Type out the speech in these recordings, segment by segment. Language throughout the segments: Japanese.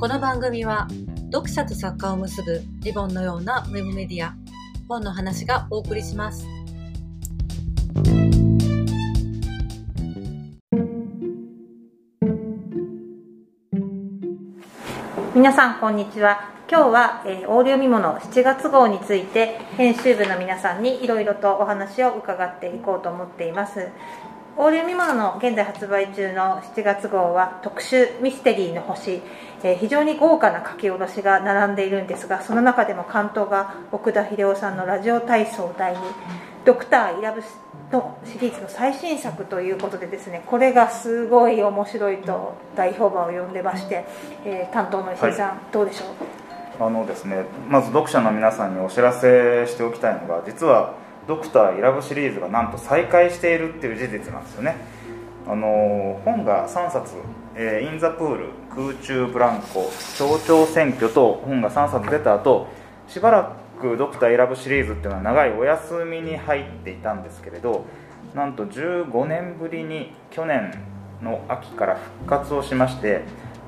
この番組は読者と作家を結ぶリボンのようなウェブメディア本の話がお送りします。皆さんこんにちは。今日は、えー、オーディオミモの7月号について編集部の皆さんにいろいろとお話を伺っていこうと思っています。オーディオミモの現在発売中の7月号は特集ミステリーの星、えー、非常に豪華な書き下ろしが並んでいるんですがその中でも関東が奥田秀夫さんのラジオ体操第2ドクターイラブのシリーズの最新作ということでですねこれがすごい面白いと大評判を呼んでまして、えー、担当の石井さん、はい、どうでしょう？あのですねまず読者の皆さんにお知らせしておきたいのが実はドクターイラブシリーズがなんと再開しているっていう事実なんですよね。あの本が3冊「えー、イン・ザ・プール」「空中ブランコ」「町長選挙」と本が3冊出た後しばらくドクターイラブシリーズっていうのは長いお休みに入っていたんですけれどなんと15年ぶりに去年の秋から復活をしまして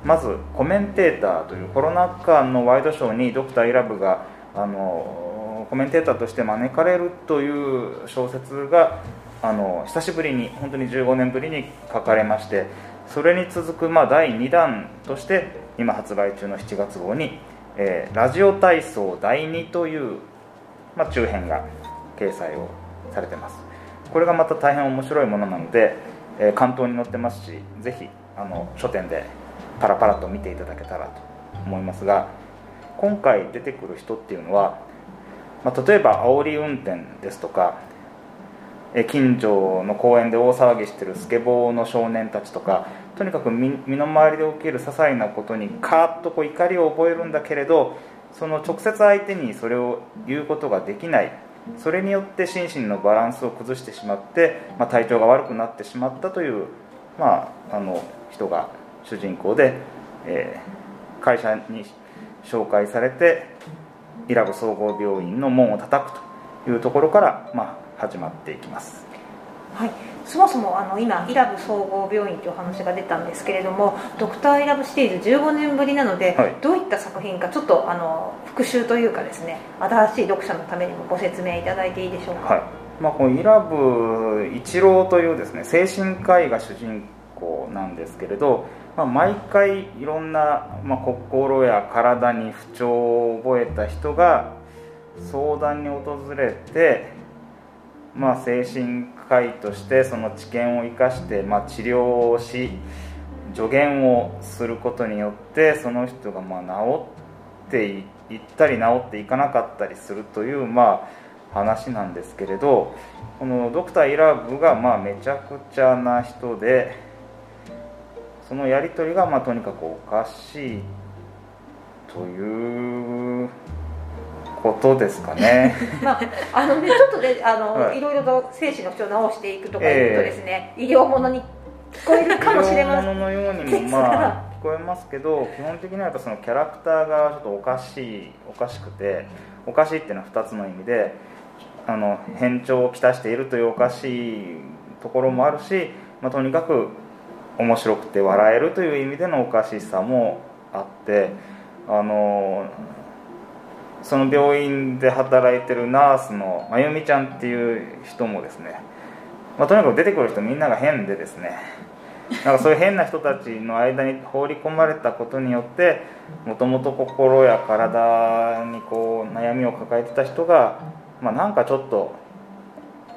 まずコメンテーターというコロナ禍のワイドショーにドクターイラブがあのコメンテーターとして招かれるという小説があの久しぶりに本当に15年ぶりに書かれましてそれに続く、まあ、第2弾として今発売中の7月号にえー、ラジオ体操第2という、まあ、中編が掲載をされてます。これがまた大変面白いものなので、えー、関東に載ってますしぜひあの書店でパラパラと見ていただけたらと思いますが今回出てくる人っていうのは、まあ、例えば煽り運転ですとか近所の公園で大騒ぎしてるスケボーの少年たちとかとにかく身の回りで起きる些細なことにカーッとこう怒りを覚えるんだけれどその直接相手にそれを言うことができない。それによって心身のバランスを崩してしまって、まあ、体調が悪くなってしまったという、まあ、あの人が主人公で、えー、会社に紹介されて伊良部総合病院の門を叩くというところから、まあ、始まっていきます。はい、そもそもあの今イラブ総合病院という話が出たんですけれどもドクターイラブシリーズ15年ぶりなので、はい、どういった作品かちょっとあの復習というかですね新しい読者のためにもご説明いただいていいでしょうか、はい。まあ、このイラブ一郎というですね精神科医が主人公なんですけれど、まあ、毎回いろんな、まあ、心や体に不調を覚えた人が相談に訪れてまあ、精神科医としてその知見を生かして、まあ、治療をし助言をすることによってその人がまあ治っていったり治っていかなかったりするという、まあ、話なんですけれどこのドクター・イラブがまあめちゃくちゃな人でそのやり取りがまあとにかくおかしいということですかね。まあ、あのね、ちょっとで、あの、はい、いろいろと精神の不調を治していくとかいうとですね、えー、医療ものに聞こえるかもしれません。のようにも、まあ、聞こえますけど、基本的にはやっぱそのキャラクターがちょっとおかしい、おかしくて、おかしいっていうのは2つの意味で、あの変調をきたしているというおかしいところもあるし、まあ、とにかく面白くて笑えるという意味でのおかしさもあってあのその病院で働いてるナースのまゆみちゃんっていう人もですね、まあ、とにかく出てくる人みんなが変でですね なんかそういう変な人たちの間に放り込まれたことによってもともと心や体にこう悩みを抱えてた人が、まあ、なんかちょっと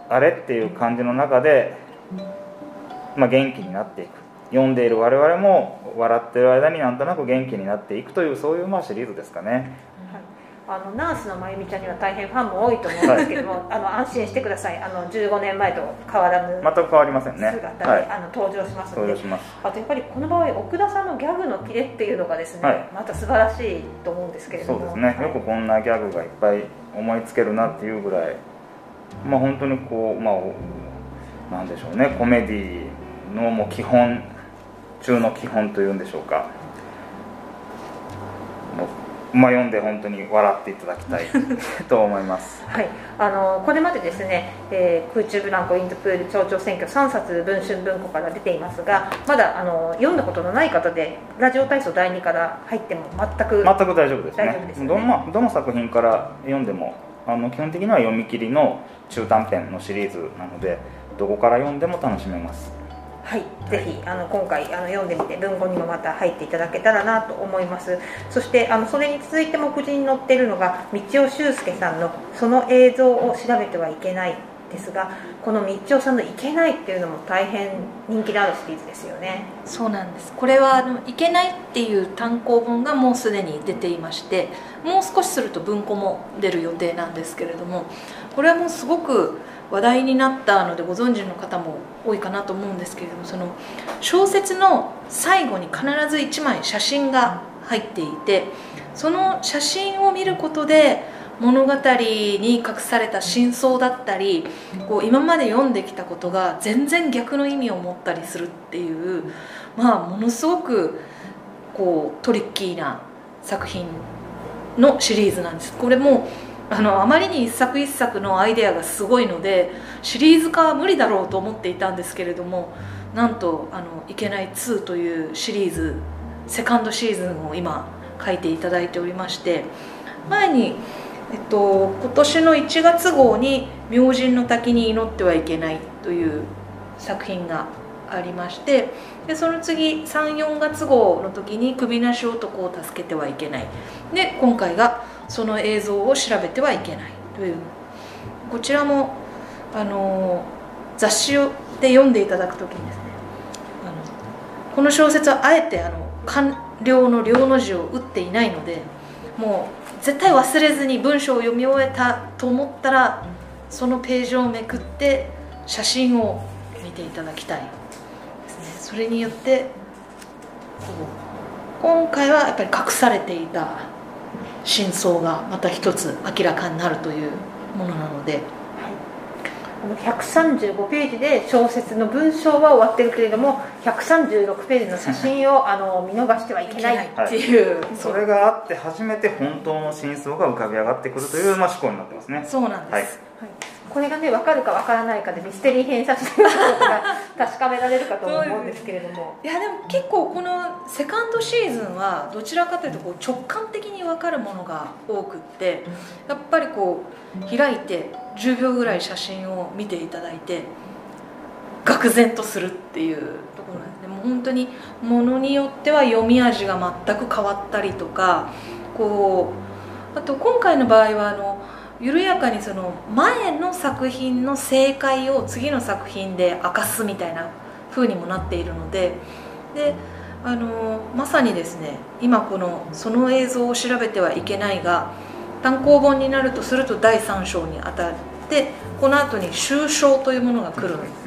あれっていう感じの中で、まあ、元気になっていく読んでいる我々も笑ってる間になんとなく元気になっていくというそういうまあシリーズですかね。あのナースのまゆみちゃんには大変ファンも多いと思うんですけども、はい、あの安心してください。あの15年前と変わらぬ全く変わりませんね。姿で、はい、あの登場しますので。あとやっぱりこの場合奥田さんのギャグのキレっていうのがですね、はい、また素晴らしいと思うんですけれども。そうですね、よくこんなギャグがいっぱい思いつけるなっていうぐらいまあ本当にこうまあなんでしょうね。コメディのもう基本中の基本というんでしょうかまあ、読んで本当に笑っていただきたい と思います。はい、あのこれまでですね、えー、空中ブランコインドプール町長選挙3冊文春文庫から出ていますがまだあの読んだことのない方でラジオ体操第2から入っても全く全く大丈夫ですね。大丈夫ですよね。どのどの作品から読んでもあの基本的には読み切りの中短編のシリーズなのでどこから読んでも楽しめますはい、ぜひあの今回あの読んでみて文庫にもまた入っていただけたらなと思います。そしてあのそれに続いて目次に載っているのが道尾修介さんの「その映像を調べてはいけない」ですがこの道尾さんの「いけない」っていうのも大変人気のあるシリーズですよね。そうなんです。これはあの「いけない」っていう単行本がもうすでに出ていましてもう少しすると文庫も出る予定なんですけれどもこれはもうすごく話題になったのでご存知の方も多いかなと思うんですけれどもその小説の最後に必ず1枚写真が入っていてその写真を見ることで物語に隠された真相だったりこう今まで読んできたことが全然逆の意味を持ったりするっていうまあものすごくこうトリッキーな作品のシリーズなんです。これもあのあまりに一作一作のアイデアがすごいのでシリーズ化は無理だろうと思っていたんですけれどもなんと「あのいけない2」というシリーズセカンドシーズンを今書いていただいておりまして前に、えっと、今年の1月号に「明神の滝に祈ってはいけない」という作品がありましてでその次34月号の時に「首なし男を助けてはいけない」で今回が「その映像を調べてはいけない」という。こちらもあの雑誌をで読んでいただく時にですねあのこの小説はあえてあの官僚の「僚」の字を打っていないのでもう絶対忘れずに文章を読み終えたと思ったらそのページをめくって写真を見ていただきたいですね。それによって今回はやっぱり隠されていた真相がまた一つ明らかになるというものなので。あの135ページで小説の文章は終わってるけれども136ページの写真をあの見逃してはいけない。っていう、それがあって初めて本当の真相が浮かび上がってくるという、まあ、思考になってますね。そうなんです、はいこれがね分かるか分からないかでミステリー偏差値ということが確かめられるかと思うんですけれども。いやでも結構このセカンドシーズンはどちらかというとこう直感的に分かるものが多くってやっぱりこう開いて10秒ぐらい写真を見ていただいて愕然とするっていうところなんですねもう本当にものによっては読み味が全く変わったりとかこうあと今回の場合はあの緩やかにその前の作品の正解を次の作品で明かすみたいな風にもなっているのでであのまさにですね今このその映像を調べてはいけないが単行本になるとすると第3章にあたってこの後に終章というものが来るんですね。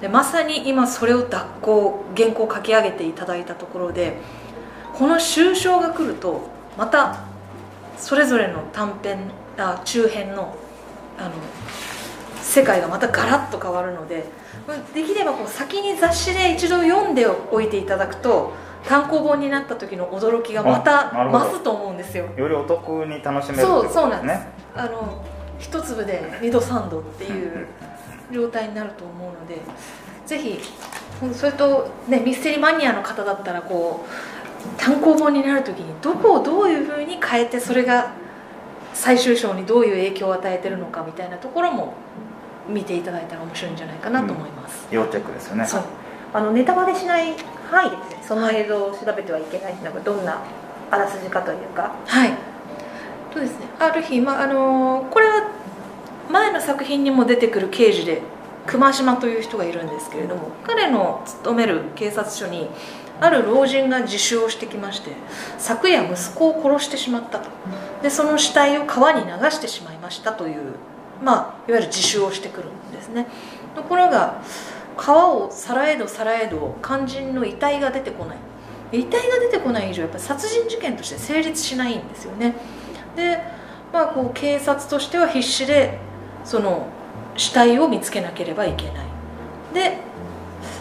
でまさに今それを脱行原稿を書き上げていただいたところでこの終章が来るとまたそれぞれの短編あ中編のあの世界がまたガラッと変わるのでできればこう先に雑誌で一度読んでおいていただくと単行本になった時の驚きがまた増すと思うんですよ。よりお得に楽しめるそうというそうなんです。あの一粒で二度三度っていう状態になると思うのでぜひそれとねミステリーマニアの方だったらこう単行本になる時にどこをどういうふうに変えてそれが最終章にどういう影響を与えてるのかみたいなところも見ていただいたら面白いんじゃないかなと思います、要チェックですよね。そう。あのネタバレしない範囲でですねその映像を調べてはいけないのがどんなあらすじかというか。はい。そうですね。ある日、まあ、あのこれは前の作品にも出てくる刑事で熊島という人がいるんですけれども彼の勤める警察署にある老人が自首をしてきまして昨夜息子を殺してしまったと。でその死体を川に流してしまいましたという、まあ、いわゆる自首をしてくるんですね。ところが川をさらえどさらえど肝心の遺体が出てこない。遺体が出てこない以上やっぱり殺人事件として成立しないんですよね。で、まあ、こう警察としては必死でその死体を見つけなければいけない。で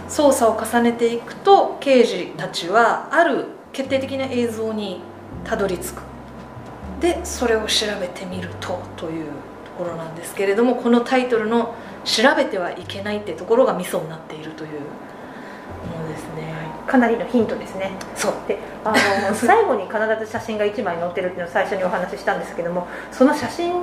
捜査を重ねていくと刑事たちはある決定的な映像にたどり着く。でそれを調べてみるとというところなんですけれどもこのタイトルの「調べてはいけない」ってところがミソになっているというものですね。かなりのヒントですね。そう。であの最後に必ず写真が1枚載ってるっていうのを最初にお話ししたんですけどもその写真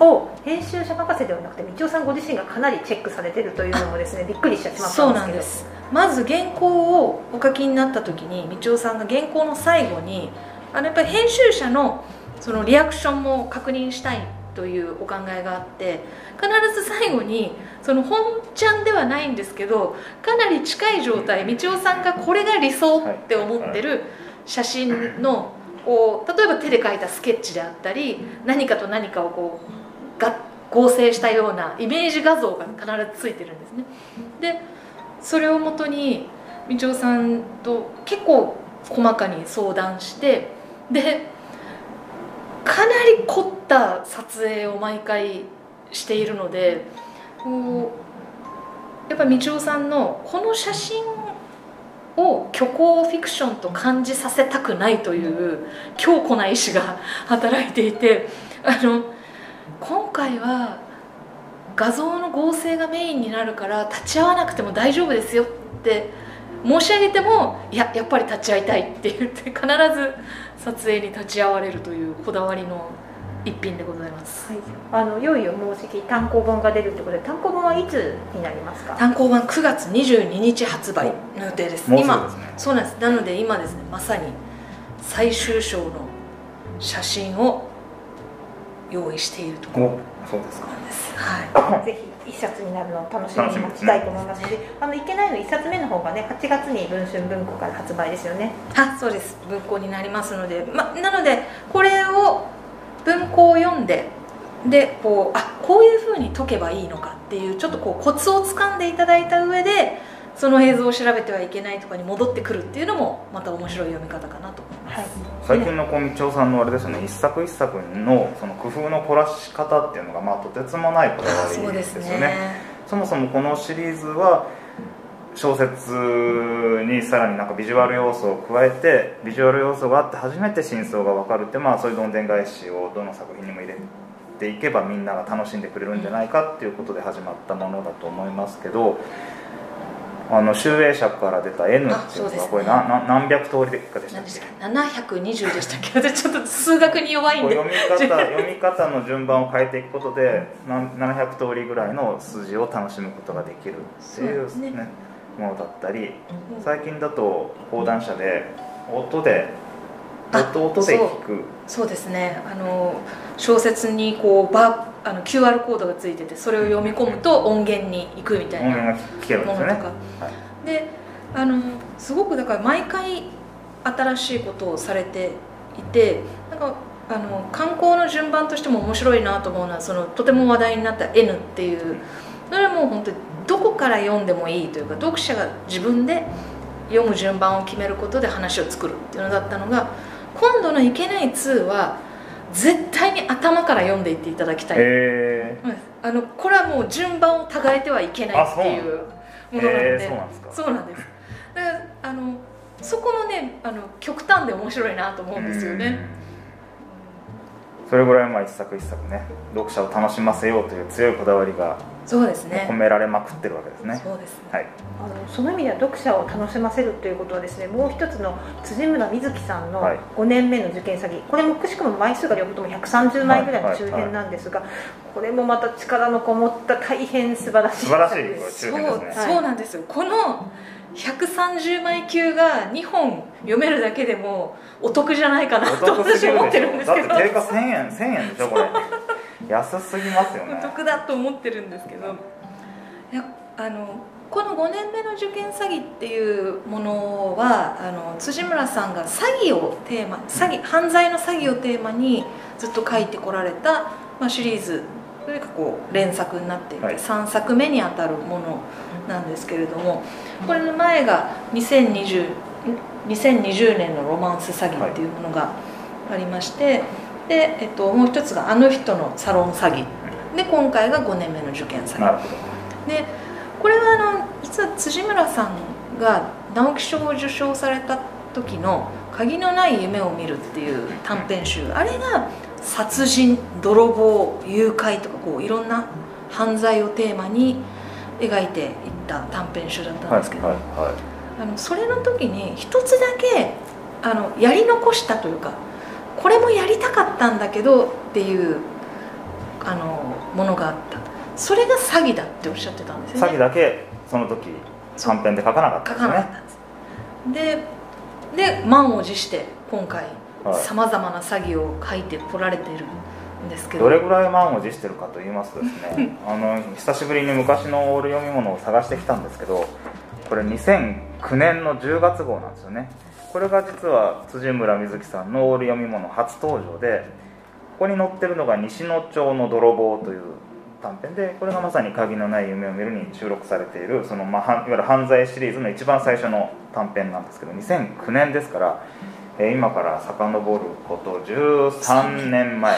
を編集者任せではなくて道夫さんご自身がかなりチェックされてるというのもですねびっくりしちゃしまったそんでけど。うなんです。すまず原稿をお書きになった時に道夫さんが原稿の最後にあのやっぱり編集者のそのリアクションも確認したいというお考えがあって必ず最後にその本ちゃんではないんですけどかなり近い状態道夫さんがこれが理想って思ってる写真のこう例えば手で描いたスケッチであったり何かと何かをこうが合成したようなイメージ画像が必ずついてるんですね。でそれをもとに道夫さんと結構細かに相談してでかなり凝った撮影を毎回しているのでやっぱ道夫さんのこの写真を虚構フィクションと感じさせたくないという強固な意志が働いていてあの今回は画像の合成がメインになるから立ち会わなくても大丈夫ですよって申し上げてもいややっぱり立ち会いたいって言って必ず撮影に立ち会われるというこだわりの一品でございます。はい、あのいよいよもうじき単行本が出るということで単行本はいつ？になりますか単行本9月22日発売の予定です。もうすぐ今ですね。そうなんです。なので今ですねまさに最終章の写真を用意しているところおそうですか。はい。ぜひ一冊になるのを楽しみに待ちたいと思いますのであのいけないの一冊目の方がね8月に文春文庫から発売ですよね。あそうです。文庫になりますので、ま、なのでこれを文庫を読んででこうあこういうふうに解けばいいのかっていうちょっとこうコツをつかんでいただいた上でその映像を調べてはいけないとかに戻ってくるっていうのもまた面白い読み方かなと思います、はい最近のこう道夫さんのあれですよね一作一作のその工夫の凝らし方っていうのがまあとてつもないこだわりですよね。そもそもこのシリーズは小説にさらになんかビジュアル要素を加えてビジュアル要素があって初めて真相が分かるってまあそういうどんでん返しをどの作品にも入れていけばみんなが楽しんでくれるんじゃないかっていうことで始まったものだと思いますけどあの集英社から出た N っていうのがこれなな何百通りでかでしたっけ？何でしたっけ720でしたっけ？私ちょっと数学に弱いんで。読み方読み方の順番を変えていくことでなん700通りぐらいの数字を楽しむことができるっていうそうですねものだったり最近だと講談社で音で音で聞く。そう。ですね。あの小説にこうバあの QR コードがついててそれを読み込むと音源に行くみたいなものとか、であのすごくだから毎回新しいことをされていてなんかあの観光の順番としても面白いなと思うのはそのとても話題になった N っていう。それはもう本当にどこから読んでもいいというか読者が自分で読む順番を決めることで話を作るっていうのだったのが今度の「いけない2」は絶対に頭から読んでいっていただきたい、へうん。あのこれはもう順番を違えてはいけないっていうものなので。へーそうなんですか。そうなんです。だからあのそこのねあの極端で面白いなと思うんですよね。うん。それぐらいまあ一作一作ね読者を楽しませようという強いこだわりがそうですね。込められまくってるわけですね。そうですね。はい。あのその意味では読者を楽しませるということはですねもう一つの辻村瑞希さんのはい。5年目の受験詐欺、これもくしくも枚数が両方とも130枚ぐらいの周辺なんですが、これもまた力のこもった大変素晴らしい。素晴らしい作ですそう中編ですね。そうなんですよ。この130枚級が2本読めるだけでもお得じゃないかなおと私は思ってるんですけど。だって定価1000円1000円でしょこれ安すぎますよね。お得だと思ってるんですけどいやあのこの5年目の受験詐欺っていうものはあの辻村さんが詐欺をテーマ詐欺犯罪の詐欺をテーマにずっと書いてこられた、まあ、シリーズそれかこう連作になっていて、はい。3作目にあたるものなんですけれどもこれの前が2020 2020年のロマンス詐欺っていうものがありまして、で、えっと、もう一つが「あの人のサロン詐欺」で今回が5年目の受験詐欺。でこれはあの実は辻村さんが直木賞を受賞された時の「鍵のない夢を見る」っていう短編集。あれが殺人泥棒誘拐とかこういろんな犯罪をテーマに描いていった短編集だったんですけど、はいはい。あのそれの時に一つだけあのやり残したというかこれもやりたかったんだけどっていうあのものがあった。それが詐欺だっておっしゃってたんですよね。詐欺だけその時短編で書かなかった書んですね。かなかったんです。でで満を持して今回はいさまざまな詐欺を書いてこられているんですけど。どれぐらい満を持してるかと言いますとですね あの久しぶりに昔のオール読み物を探してきたんですけどこれ2009年の10月号なんですよねこれが実は辻村瑞希さんのオール読み物初登場でここに載ってるのが「西野町の泥棒」という短編でこれがまさに「鍵のない夢を見る」に収録されているその、まあ、はいわゆる犯罪シリーズの一番最初の短編なんですけど2009年ですから、えー今から遡ること13年前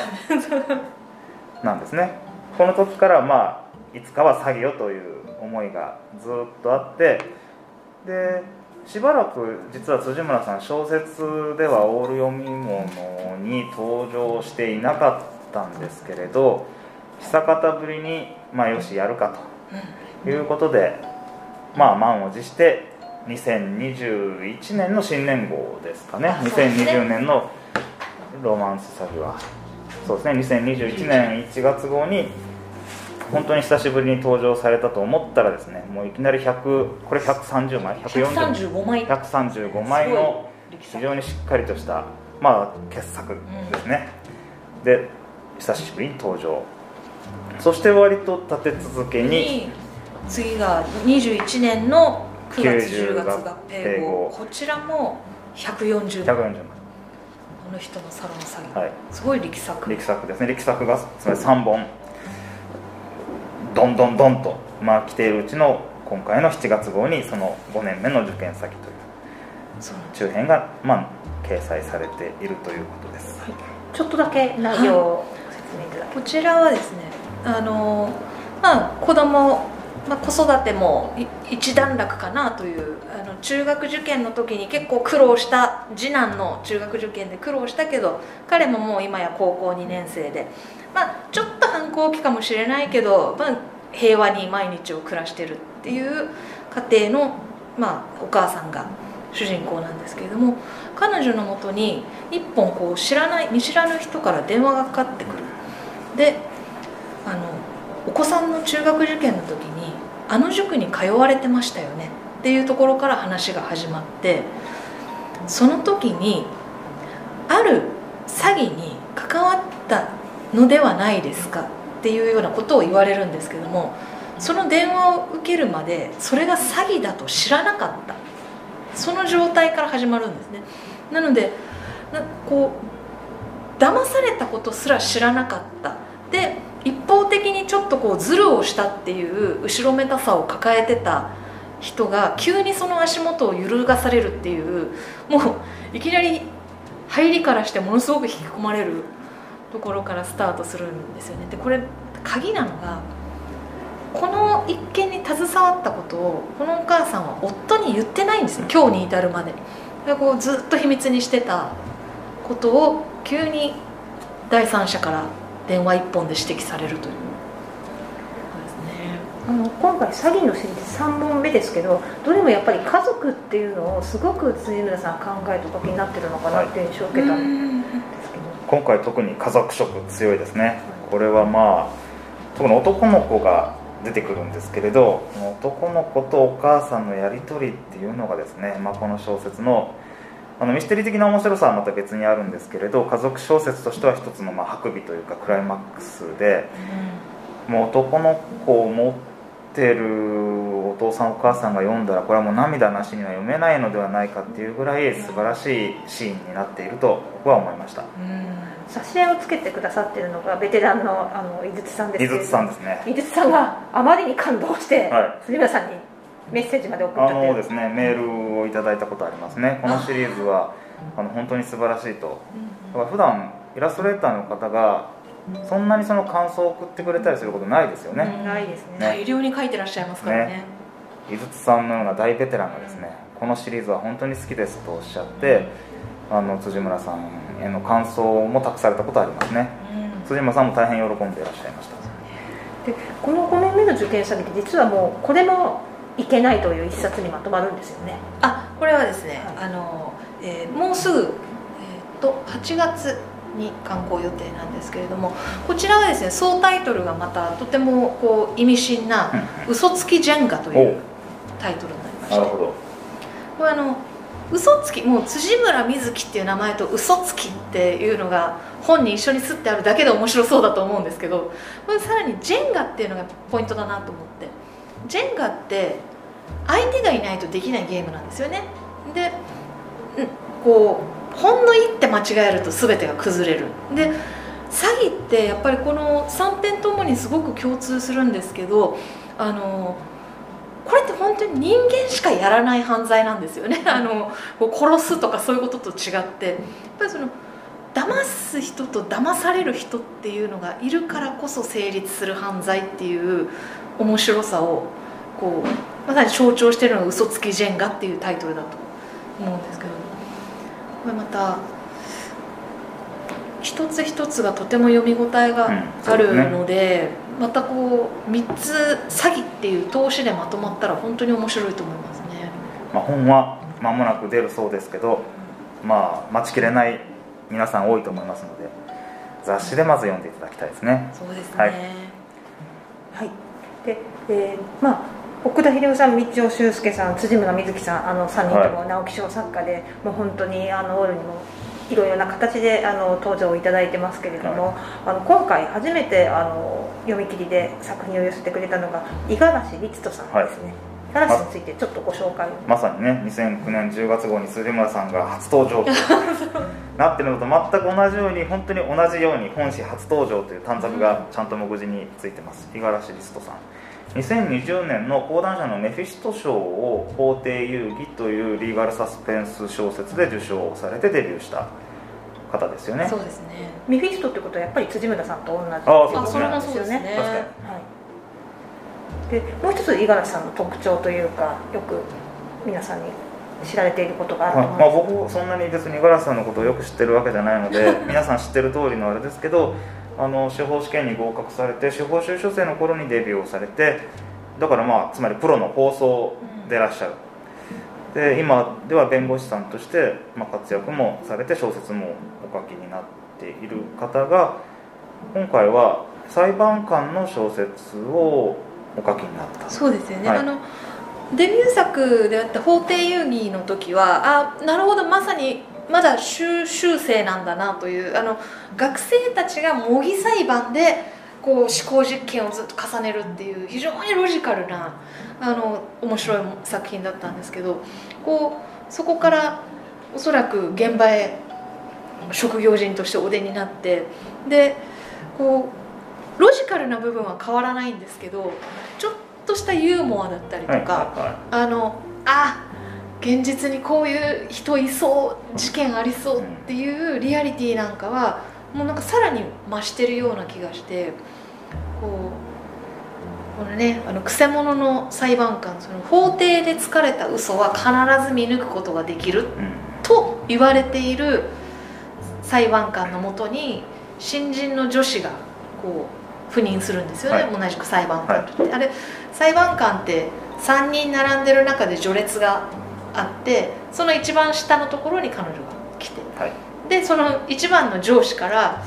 なんですね。この時からまあいつかは詐欺よという思いがずっとあってでしばらく実は辻村さん小説ではオール読み物に登場していなかったんですけれど久方ぶりにまあよしやるかということでまあ満を持して2021年の新年号ですかね。あそうですね。2020年のロマンス詐欺は。そうですね。2021年1月号に本当に久しぶりに登場されたと思ったらですねもういきなり100これ130枚？140 135枚？135枚。の非常にしっかりとしたまあ傑作ですね、で久しぶりに登場。そして割と立て続けにに次が21年の9月10月合併併号。号こちらも140 140枚。枚。この人のサロン詐欺、はい。すごい力作。力作ですね。力作がつまり3本どんどんどんとまあ来ているうちの今回の7月号にその5年目の受験先という中編がまあ掲載されているということです、ちょっとだけ内容を説明いただけこちらはですねあのまあ子供まあ、子育てもい一段落かなというあの中学受験の時に結構苦労した次男の中学受験で苦労したけど彼ももう今や高校2年生で、まあ、ちょっと反抗期かもしれないけど、まあ、平和に毎日を暮らしてるっていう家庭の、まあ、お母さんが主人公なんですけれども彼女のもとに一本こう知らない見知らぬ人から電話がかかってくる。であのお子さんの中学受験の時にあの塾に通われてましたよねっていうところから話が始まってその時にある詐欺に関わったのではないですかっていうようなことを言われるんですけどもその電話を受けるまでそれが詐欺だと知らなかった。その状態から始まるんですね。なのでなこう騙されたことすら知らなかった。で一方的にちょっとこうズルをしたっていう後ろめたさを抱えてた人が急にその足元を揺るがされるっていうもういきなり入りからしてものすごく引き込まれるところからスタートするんですよね。でこれ鍵なのがこの一件に携わったことをこのお母さんは夫に言ってないんですね。今日に至るまで。でこうずっと秘密にしてたことを急に第三者から電話一本で指摘されるという。ことですね。あの今回詐欺のシリーズ3本目ですけどどれもやっぱり家族っていうのをすごく辻村さん考えとか気になってるのかなっていう印象を受けたんで今回特に家族色強いですね。これはまあ特に男の子が出てくるんですけれど男の子とお母さんのやり取りっていうのがですね、まあ、この小説のあのミステリー的な面白さはまた別にあるんですけれど家族小説としては一つのまあ白尾というかクライマックスでもう男の子を持ってるお父さんお母さんが読んだらこれはもう涙なしには読めないのではないかっていうぐらい素晴らしいシーンになっていると僕は思いました。挿絵をつけてくださってるのがベテランのあの井筒さんです井筒さんですね井筒さんがあまりに感動して、はい。辻村さんにメッセージまで送っちゃあのですね。メールをいただいたことありますね。このシリーズはあの本当に素晴らしいと。だから普段イラストレーターの方がそんなにその感想を送ってくれたりすることないですよね、ないですね。大量に書いてらっしゃいますからね。ね井筒さんのような大ベテランがですねこのシリーズは本当に好きですとおっしゃってあの辻村さんへの感想も託されたことありますね。辻村さんも大変喜んでいらっしゃいました。でこの5年目の受験詐欺って実はもうこれもいけないという一冊にまとまるんですよね。あこれはですね、はい。あのえーもうすぐ、えー、と8月に刊行予定なんですけれどもこちらはですね総タイトルがまたとてもこう意味深な「嘘つきジェンガ」といおうタイトルになりましてなるほど。これあの嘘つきもう辻村瑞希っていう名前と嘘つきっていうのが本に一緒にすってあるだけで面白そうだと思うんですけどこれさらにジェンガっていうのがポイントだなと思って。ジェンガって相手がいないとできないゲームなんですよね。でうんこうほんの一手間違えると全てが崩れる。で詐欺ってやっぱりこの3編ともにすごく共通するんですけどあのこれって本当に人間しかやらない犯罪なんですよね。あの殺すとかそういうことと違って。やっぱりその騙す人と騙される人っていうのがいるからこそ成立する犯罪っていう面白さをこうまさに象徴しているのが「嘘つきジェンガ」っていうタイトルだと思うんですけど。これまた一つ一つがとても読み応えがあるので,、またこう3つ詐欺っていう投資でまとまったら本当に面白いと思いますね。まあ、本は間もなく出るそうですけど、まあ、待ちきれない皆さん多いと思いますので雑誌でまず読んでいただきたいですね。そうですね、はい。はい。で、えーまあ奥田秀夫さん、道尾修介さん、辻村瑞希さん、あの3人とも直木賞作家で、もう本当にあのオールにもいろいろな形であの登場をいただいてますけれども、あの今回初めてあの読み切りで作品を寄せてくれたのが五十嵐律人さんですね。五十嵐についてちょっとご紹介を。まさにね2009年10月号に辻村さんが初登場となってるのと全く同じように本当に同じように本誌初登場という短冊がちゃんと目次についてます。五十嵐リストさん2020年の講談社のメフィスト賞を法廷遊戯というリーガルサスペンス小説で受賞されてデビューした方ですよね。そうですね。メフィストってことはやっぱり辻村さんと同じあそうですねあそれもそうですね。確かにはい、でもう一つ五十嵐さんの特徴というかよく皆さんに知られていることがあるとまあ、まあ思うんです僕そんなに別に五十嵐さんのことをよく知ってるわけじゃないので 皆さん知ってる通りのあれですけどあの司法試験に合格されて司法修習生の頃にデビューをされてだからまあつまりプロの放送でいらっしゃる、で今では弁護士さんとして、まあ、活躍もされて小説もお書きになっている方が今回は裁判官の小説をお書きになった。そうですよね、はい。あのデビュー作であった法廷遊戯の時はあなるほどまさにまだ修習生なんだなというあの学生たちが模擬裁判でこう思考実験をずっと重ねるっていう非常にロジカルなあの面白い作品だったんですけどこうそこからおそらく現場へ職業人としてお出になってでこうロジカルな部分は変わらないんですけどちょっとしたユーモアだったりとか、はいはあのあ現実にこういう人いそう事件ありそうっていうリアリティなんかはもうなんかさらに増してるような気がしてこうこのねあのくせ者の裁判官その法廷で疲れた嘘は必ず見抜くことができると言われている裁判官のもとに新人の女子がこう赴任するんですよね、はい。同じく裁判官として、あれ裁判官って3人並んでる中で序列があってその一番下のところに彼女が来て。はい。でその一番の上司から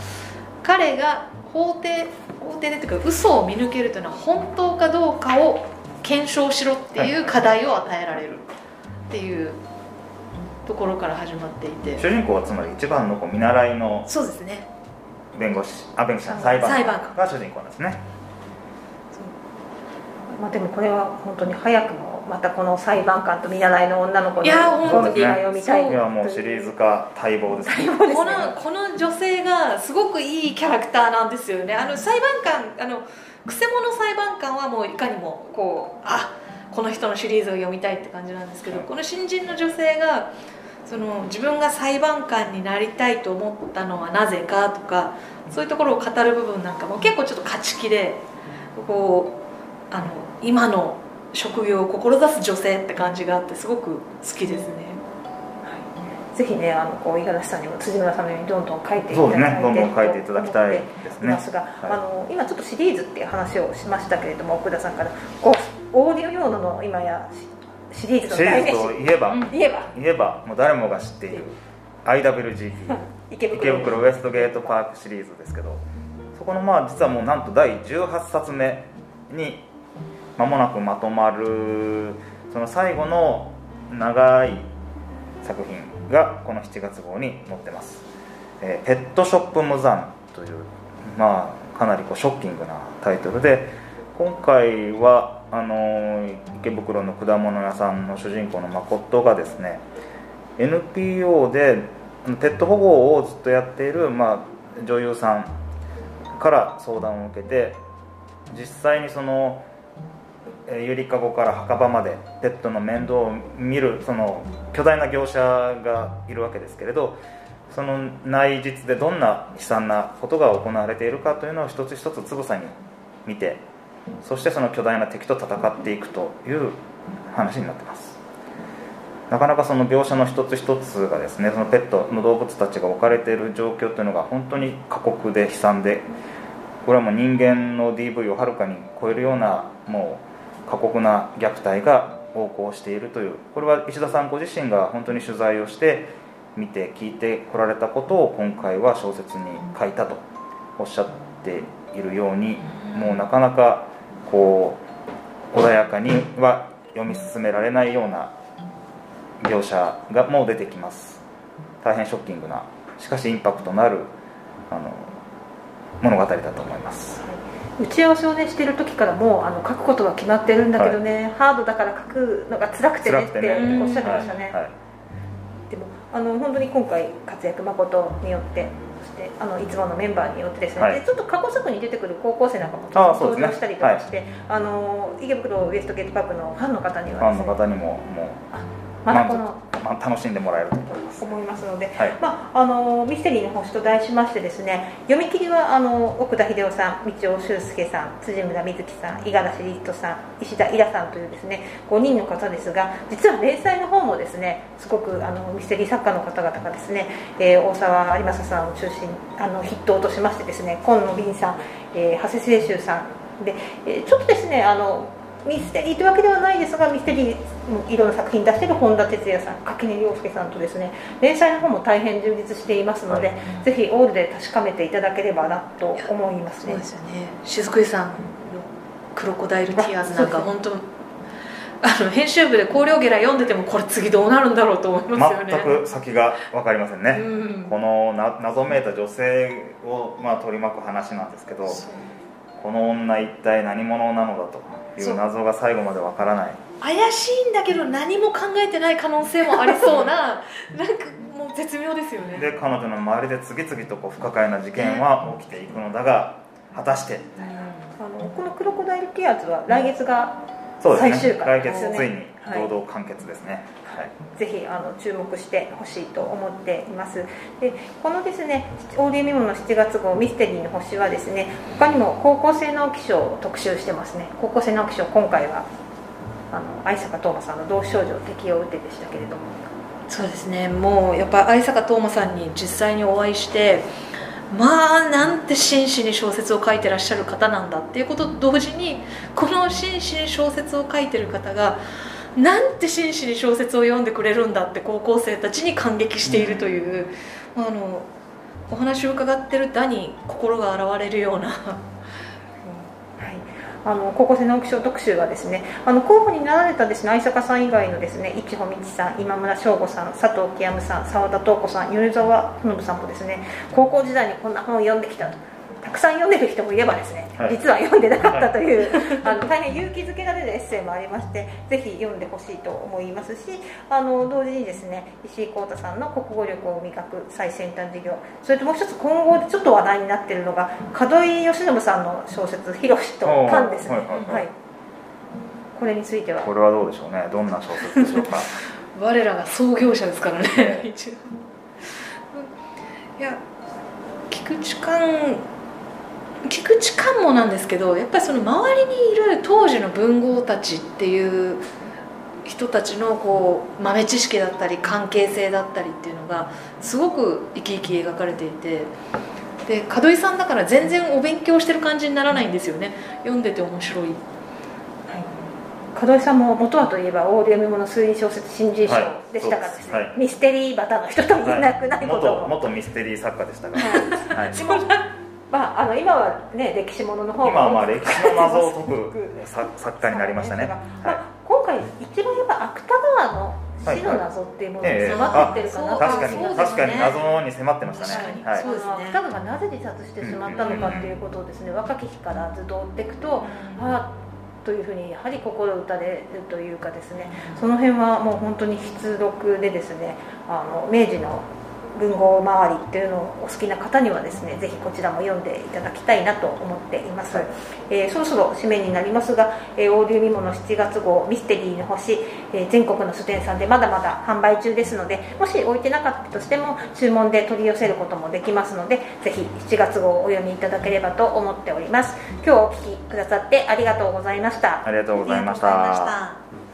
彼が法廷法廷でというか嘘を見抜けるというのは本当かどうかを検証しろっていう課題を与えられる。っていうところから始まっていて。主人公はつまり一番のこう見習いのそうですね。弁護士あ弁護士さん裁判裁判官。が主人公なんですねまあ、でもこれは本当に早くもまたこの裁判官と見習いの女の子のいや本当に。出会いを見たい。いやもうシリーズ化待望ですね。そうですねこのこの女性がすごくいいキャラクターなんですよね。あの裁判官あのくせ者裁判官はもういかにもこうあこの人のシリーズを読みたいって感じなんですけどこの新人の女性がその自分が裁判官になりたいと思ったのはなぜかとかそういうところを語る部分なんかも結構ちょっと勝ち気でこうあの今の職業を志す女性って感じがあってすごく好きですね。ぜひねあのこう五十嵐さんにも辻村さんのようにどんどん書いていただいて。ね。どんどん書いていただきたいですね。いますが、はい。あの今ちょっとシリーズっていう話をしましたけれども奥田さんから。こうオーディオ用のの今やシシリーズのシリーズ代名詞といえば、言えば。言えば。もう誰もが知っている IWGP 池袋。池袋ウエストゲートパークシリーズですけど。そこのまあ実はもうなんと第18冊目に間もなくまとまるその最後の長い作品がこの7月号に載ってます「えーペットショップ無残」というまあかなりこうショッキングなタイトルで今回はあの池袋の果物屋さんの主人公の誠がですね NPO でペット保護をずっとやっている、まあ、女優さんから相談を受けて実際にそのゆりかごから墓場までペットの面倒を見るその巨大な業者がいるわけですけれどその内実でどんな悲惨なことが行われているかというのを一つ一つつぶさに見てそしてその巨大な敵と戦っていくという話になってます。なかなかその描写の一つ一つがですねそのペットの動物たちが置かれている状況というのが本当に過酷で悲惨でこれはもう人間の DV をはるかに超えるようなもう過酷な虐待が横行しているという。これは石田さんご自身が本当に取材をして見て聞いてこられたことを今回は小説に書いたとおっしゃっているようにもうなかなかこう穏やかには読み進められないような描写がもう出てきます。大変ショッキングなしかしインパクトのあるあの物語だと思います打ち合わせをねしてる時からもうあの書くことが決まってるんだけどね、ハードだから書くのが辛くてねっておっしゃってましたね、はい。はい。でもあの本当に今回活躍誠によってそしてあのいつものメンバーによってですね、はい。でちょっと過去作に出てくる高校生なんかも登場したりとかしてあ、の池袋ウエストゲートパークのファンの方にフはですねァンの方にももまたこのあ、楽しんでもらえると思います。思いますので、はい。まあ、あのミステリーの星と題しましてですね読み切りはあの奥田秀夫さん道尾修介さん辻村瑞希さん五十嵐リットさん石田イラさんというですね5人の方ですが実は連載の方もですねすごくあのミステリー作家の方々がですね、えー大沢有正さんを中心あの筆頭としましてですね今野凛さん、えー長谷清舟さんで、えーちょっとですねあのミステリーというわけではないですがミステリーのいろんな作品出している本田哲也さん垣根涼介さんとですね連載の方も大変充実していますので、ぜひオールで確かめていただければなと思いますね。そうですよね。雫井さんの「クロコダイルティアーズ」なんか本当あの編集部で香料ゲラ読んでてもこれ次どうなるんだろうと思いますよね。全く先が分かりませんね、うん。このな謎めいた女性を、まあ、取り巻く話なんですけどこの女一体何者なのだという謎が最後まで分からない怪しいんだけど何も考えてない可能性もありそうな なんかもう絶妙ですよね。で彼女の周りで次々とこう不可解な事件は起きていくのだが果たして。あのこの「クロコダイルケアーズ」は来月がそうですね。最終回来ですよね。月ついにはい堂々完結ですね、はい。ぜひあの注目してほしいと思っています。でこのですねオーディオミモの7月号ミステリーの星はですね他にも高校生直木賞を特集してますね。高校生直木賞今回はあの愛坂東馬さんの同志少女適用打てでしたけれども。そうですね。もうやっぱ愛坂東馬さんに実際にお会いしてまあなんて真摯に小説を書いてらっしゃる方なんだっていうことと同時にこの真摯に小説を書いてる方がなんて真摯に小説を読んでくれるんだって高校生たちに感激しているという、あのお話を伺ってるだに心が洗われるようなはい、あの高校生直木賞特集はですねあの候補になられたですね愛坂さん以外のですね市穂道さん今村翔吾さん佐藤清さん澤田東子さん米沢信さんもですね高校時代にこんな本を読んできたと。たくさん読んでる人もいればですね、実は読んでなかったという、あの大変勇気づけられるエッセイもありましてぜひ読んでほしいと思いますしあの同時にですね石井浩太さん の国語力を磨く最先端授業それともう一つ今後ちょっと話題になっているのが門井義信さんの小説「ひろしとパン」です。ね、はいはいはい。はい、これについては？これはどうでしょうね。どんな小説でしょうか？我らが創業者ですからね一応。いや菊池寛菊池寛もなんですけどやっぱりその周りにいる当時の文豪たちっていう人たちのこう豆知識だったり関係性だったりっていうのがすごく生き生き描かれていてで門井さんだから全然お勉強してる感じにならないんですよね。読んでて面白い。門井さんも元はといえばオーディオミモの推理小説新人賞でしたからですね、はいはい。ミステリーバターの人と言えなくないこと元も、元ミステリー作家でしたから、はい、まあ、あの今はね歴史ものの方今はまあ歴史の謎を解くく作作家になりましたね、まあは今回一番やっぱ芥川の死の謎っていうものに迫ってってるかない、と確かに、ね確かに謎に迫ってましたね。はい。そうですね。芥川がなぜ自殺してしまったのかっていうことをですね若き日からずっと追っていくと、ああというふうにやはり心打たれるというかですね。その辺はもう本当に必読でですねあの明治の文豪周りっていうのをお好きな方にはですねぜひこちらも読んでいただきたいなと思っています、えーそろそろ締めになりますが、えーオーディオミモの7月号ミステリーの星、えー全国の書店さんでまだまだ販売中ですのでもし置いてなかったとしても注文で取り寄せることもできますのでぜひ7月号をお読みいただければと思っております。今日お聞きくださってありがとうございました。ありがとうございました